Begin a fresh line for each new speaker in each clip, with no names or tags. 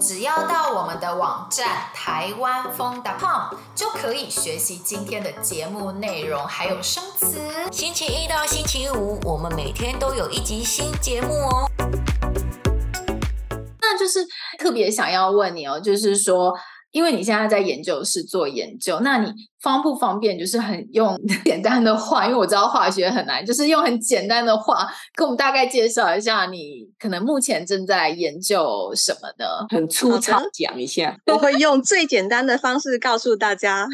只要到我们的网站台湾风 .com 就可以学习今天的节目内容，还有生词。
星期一到星期五，我们每天都有一集新节目哦。
那就是特别想要问你哦，就是说，因为你现在在研究室做研究，那你。方不方便？就是很用 简单的话，因为我知道化学很难，就是用很简单的话跟我们大概介绍一下，你可能目前正在研究什么呢？
很粗糙讲一下，
我会用最简单的方式告诉大家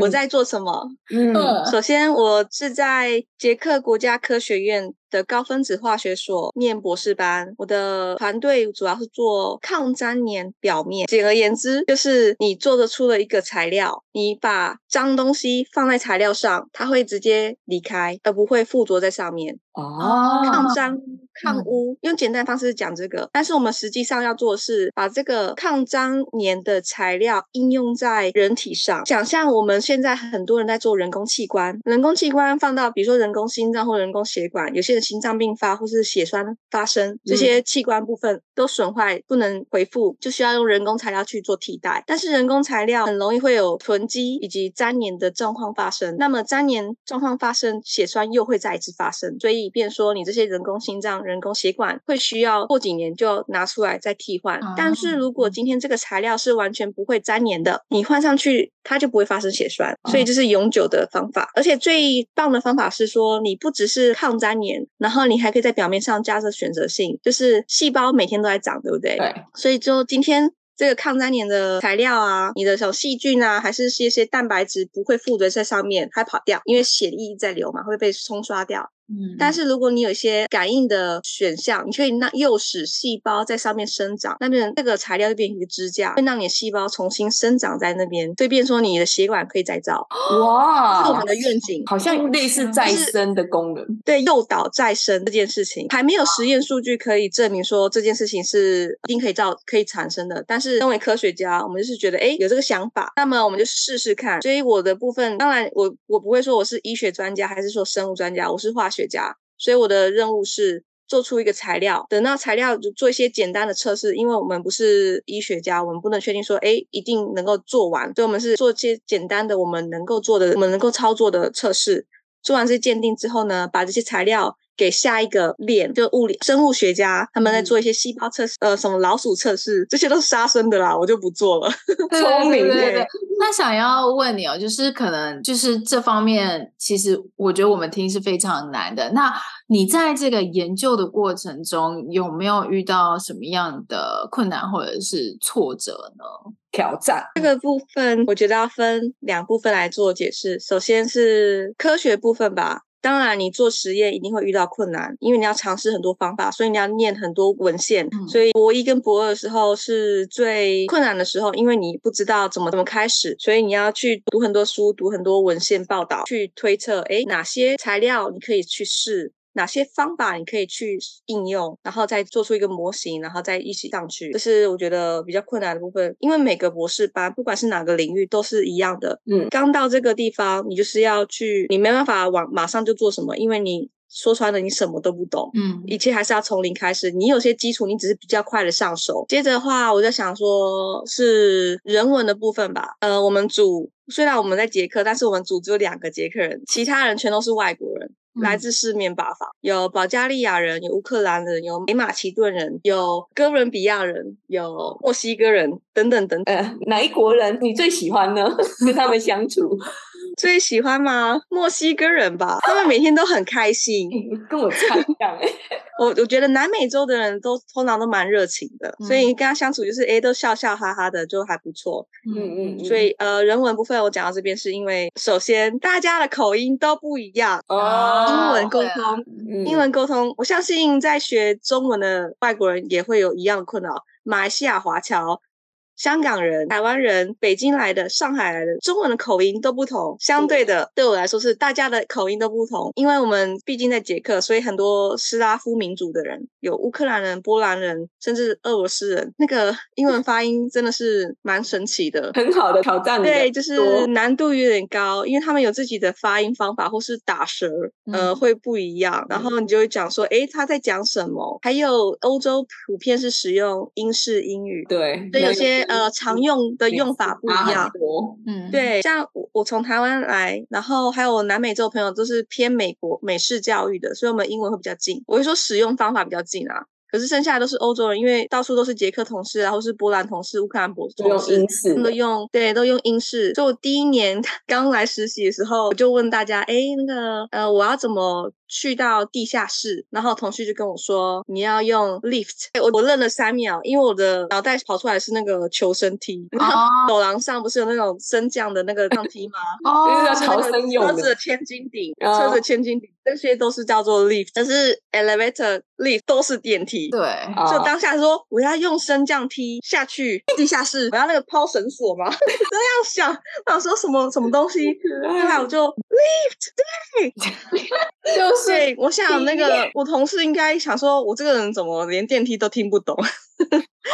我在做什么。嗯，首先我是在捷克国家科学院的高分子化学所念博士班，我的团队主要是做抗粘黏表面。简而言之，就是你做得出了一个材料，你把脏东西放在材料上，它会直接离开，而不会附着在上面。哦，抗脏。抗污，用简单方式讲这个，但是我们实际上要做的是把这个抗粘黏的材料应用在人体上。想象我们现在很多人在做人工器官，人工器官放到比如说人工心脏或人工血管，有些人心脏病发或是血栓发生，这些器官部分都损坏不能恢复，就需要用人工材料去做替代。但是人工材料很容易会有囤积以及粘黏的状况发生，那么粘黏状况发生，血栓又会再一次发生，所以便说你这些人工心脏。人工血管会需要过几年就拿出来再替换，但是如果今天这个材料是完全不会粘连的，你换上去它就不会发生血栓，所以这是永久的方法。而且最棒的方法是说，你不只是抗粘连，然后你还可以在表面上加上选择性，就是细胞每天都在长，对不对？对。所以就今天这个抗粘连的材料啊，你的小细菌啊，还是一些蛋白质不会附着在上面，还跑掉，因为血液在流嘛，会被冲刷掉。嗯，但是如果你有一些感应的选项，你可以让诱使细胞在上面生长，那边那个材料就变成一个支架，会让你的细胞重新生长在那边，对，变说你的血管可以再造。哇，是我们的愿景，
好像类似再生的功能。
对，诱导再生这件事情还没有实验数据可以证明说这件事情是一定可以造可以产生的，但是身为科学家，我们就是觉得哎有这个想法，那么我们就试试看。所以我的部分，当然我我不会说我是医学专家，还是说生物专家，我是化学。学家，所以我的任务是做出一个材料，等到材料就做一些简单的测试，因为我们不是医学家，我们不能确定说，哎，一定能够做完，所以我们是做一些简单的，我们能够做的，我们能够操作的测试。做完这些鉴定之后呢，把这些材料。给下一个链，就物理生物学家他们在做一些细胞测试，呃，什么老鼠测试，这些都是杀生的啦，我就不做了。聪明，
对对对。那想要问你哦，就是可能就是这方面，其实我觉得我们听是非常难的。那你在这个研究的过程中，有没有遇到什么样的困难或者是挫折呢？
挑战这个部分，我觉得要分两部分来做解释。首先是科学部分吧。当然，你做实验一定会遇到困难，因为你要尝试很多方法，所以你要念很多文献。嗯、所以博一跟博二的时候是最困难的时候，因为你不知道怎么怎么开始，所以你要去读很多书，读很多文献报道，去推测，诶，哪些材料你可以去试。哪些方法你可以去应用，然后再做出一个模型，然后再一起上去，这是我觉得比较困难的部分。因为每个博士班，不管是哪个领域，都是一样的。嗯，刚到这个地方，你就是要去，你没办法往马上就做什么，因为你说穿了，你什么都不懂。嗯，一切还是要从零开始。你有些基础，你只是比较快的上手。接着的话，我在想说，是人文的部分吧。呃，我们组虽然我们在捷克，但是我们组只有两个捷克人，其他人全都是外国人。来自四面八方，有保加利亚人，有乌克兰人，有美马其顿人，有哥伦比亚人，有墨西哥人，等等等等。
呃，哪一国人你最喜欢呢？跟他们相处？
最喜欢吗？墨西哥人吧，他们每天都很开心，
跟我差一样哎。
我我觉得南美洲的人都通常都蛮热情的，嗯、所以跟他相处就是哎，都笑笑哈哈的，就还不错。嗯嗯，嗯。所以呃，人文部分我讲到这边，是因为首先大家的口音都不一样哦，英文沟通，嗯、英文沟通，我相信在学中文的外国人也会有一样的困扰。马来西亚华侨香港人、台湾人、北京来的、上海来的，中文的口音都不同。相对的，对我来说是大家的口音都不同，因为我们毕竟在捷克，所以很多斯拉夫民族的人，有乌克兰人、波兰人，甚至俄罗斯人，那个英文发音真的是蛮神奇的，
很好的挑战。
对，就是难度有点高，因为他们有自己的发音方法或是打舌，呃，会不一样。然后你就会讲说，诶，他在讲什么？还有欧洲普遍是使用英式英语，
对，
所以有些呃常用的用法不一样。嗯，对，像我我从台湾来，然后还有南美洲朋友都是偏美国美式教育的，所以我们英文会比较近。我会说使用方法比较近啊。可是剩下的都是欧洲人，因为到处都是捷克同事，然后是波兰同事、乌克兰同事，
都用英式，
都用对，都用英式。所以我第一年 刚来实习的时候，我就问大家，哎，那个呃，我要怎么？去到地下室，然后同事就跟我说：“你要用 lift。”我我愣了三秒，因为我的脑袋跑出来是那个求生梯。然后走廊上不是有那种升降的那个上梯吗？
哦，就是逃生用的。
车子的千斤顶，车子的千斤顶，这些都是叫做 lift。但是 elevator、lift 都是电梯。
对，
就当下说我要用升降梯下去地下室，我要那个抛绳索吗？这样想，我说什么什么东西？后来我就 lift，对，就。对，我想那个我同事应该想说，我这个人怎么连电梯都听不懂？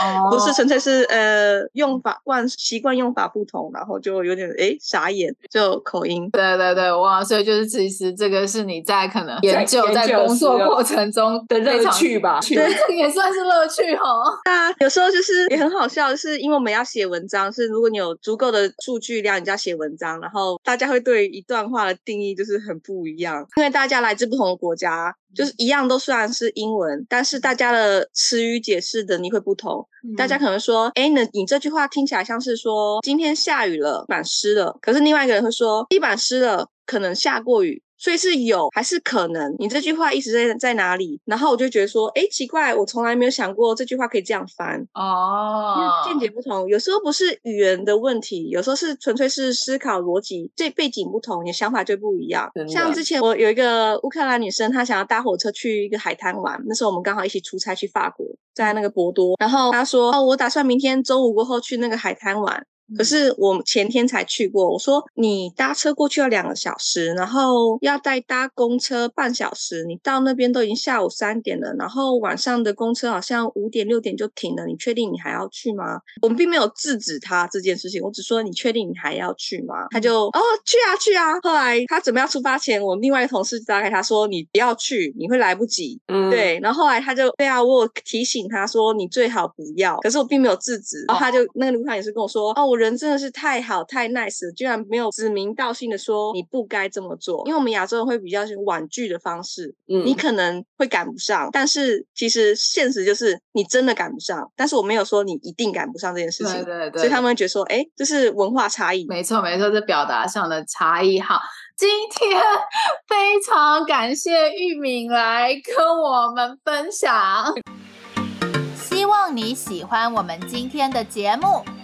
哦，不是纯粹是呃用法惯习惯用法不同，然后就有点诶傻眼，就口音。
对对对，哇，所以就是其实这个是你在可能研究在工作过程中
的乐趣吧？
对，这个也算是乐趣哈。
啊，有时候就是也很好笑，就是因为我们要写文章，是如果你有足够的数据量，你就要写文章，然后大家会对一段话的定义就是很不一样，因为大家来自不同的国家。就是一样，都虽然是英文，但是大家的词语解释的你会不同。嗯、大家可能说，哎，那你这句话听起来像是说今天下雨了，地板湿了。可是另外一个人会说，地板湿了，可能下过雨。所以是有还是可能？你这句话意思在在哪里？然后我就觉得说，哎，奇怪，我从来没有想过这句话可以这样翻哦。见解不同，有时候不是语言的问题，有时候是纯粹是思考逻辑，这背景不同，你的想法就不一样。像之前我有一个乌克兰女生，她想要搭火车去一个海滩玩，那时候我们刚好一起出差去法国，在那个博多，然后她说，哦，我打算明天中午过后去那个海滩玩。可是我前天才去过，我说你搭车过去要两个小时，然后要再搭公车半小时，你到那边都已经下午三点了，然后晚上的公车好像五点六点就停了，你确定你还要去吗？我们并没有制止他这件事情，我只说你确定你还要去吗？他就哦去啊去啊。后来他准备要出发前，我另外一个同事打给他说你不要去，你会来不及。嗯，对。然后后来他就对啊，我有提醒他说你最好不要，可是我并没有制止。然后他就那个旅客也是跟我说哦。人真的是太好太 nice 了，居然没有指名道姓的说你不该这么做。因为我们亚洲人会比较是婉拒的方式，嗯，你可能会赶不上，但是其实现实就是你真的赶不上。但是我没有说你一定赶不上这件事情，对对对，所以他们会觉得说，哎，这是文化差异。
没错没错，这表达上的差异。好，今天 非常感谢玉敏来跟我们分享，
希望你喜欢我们今天的节目。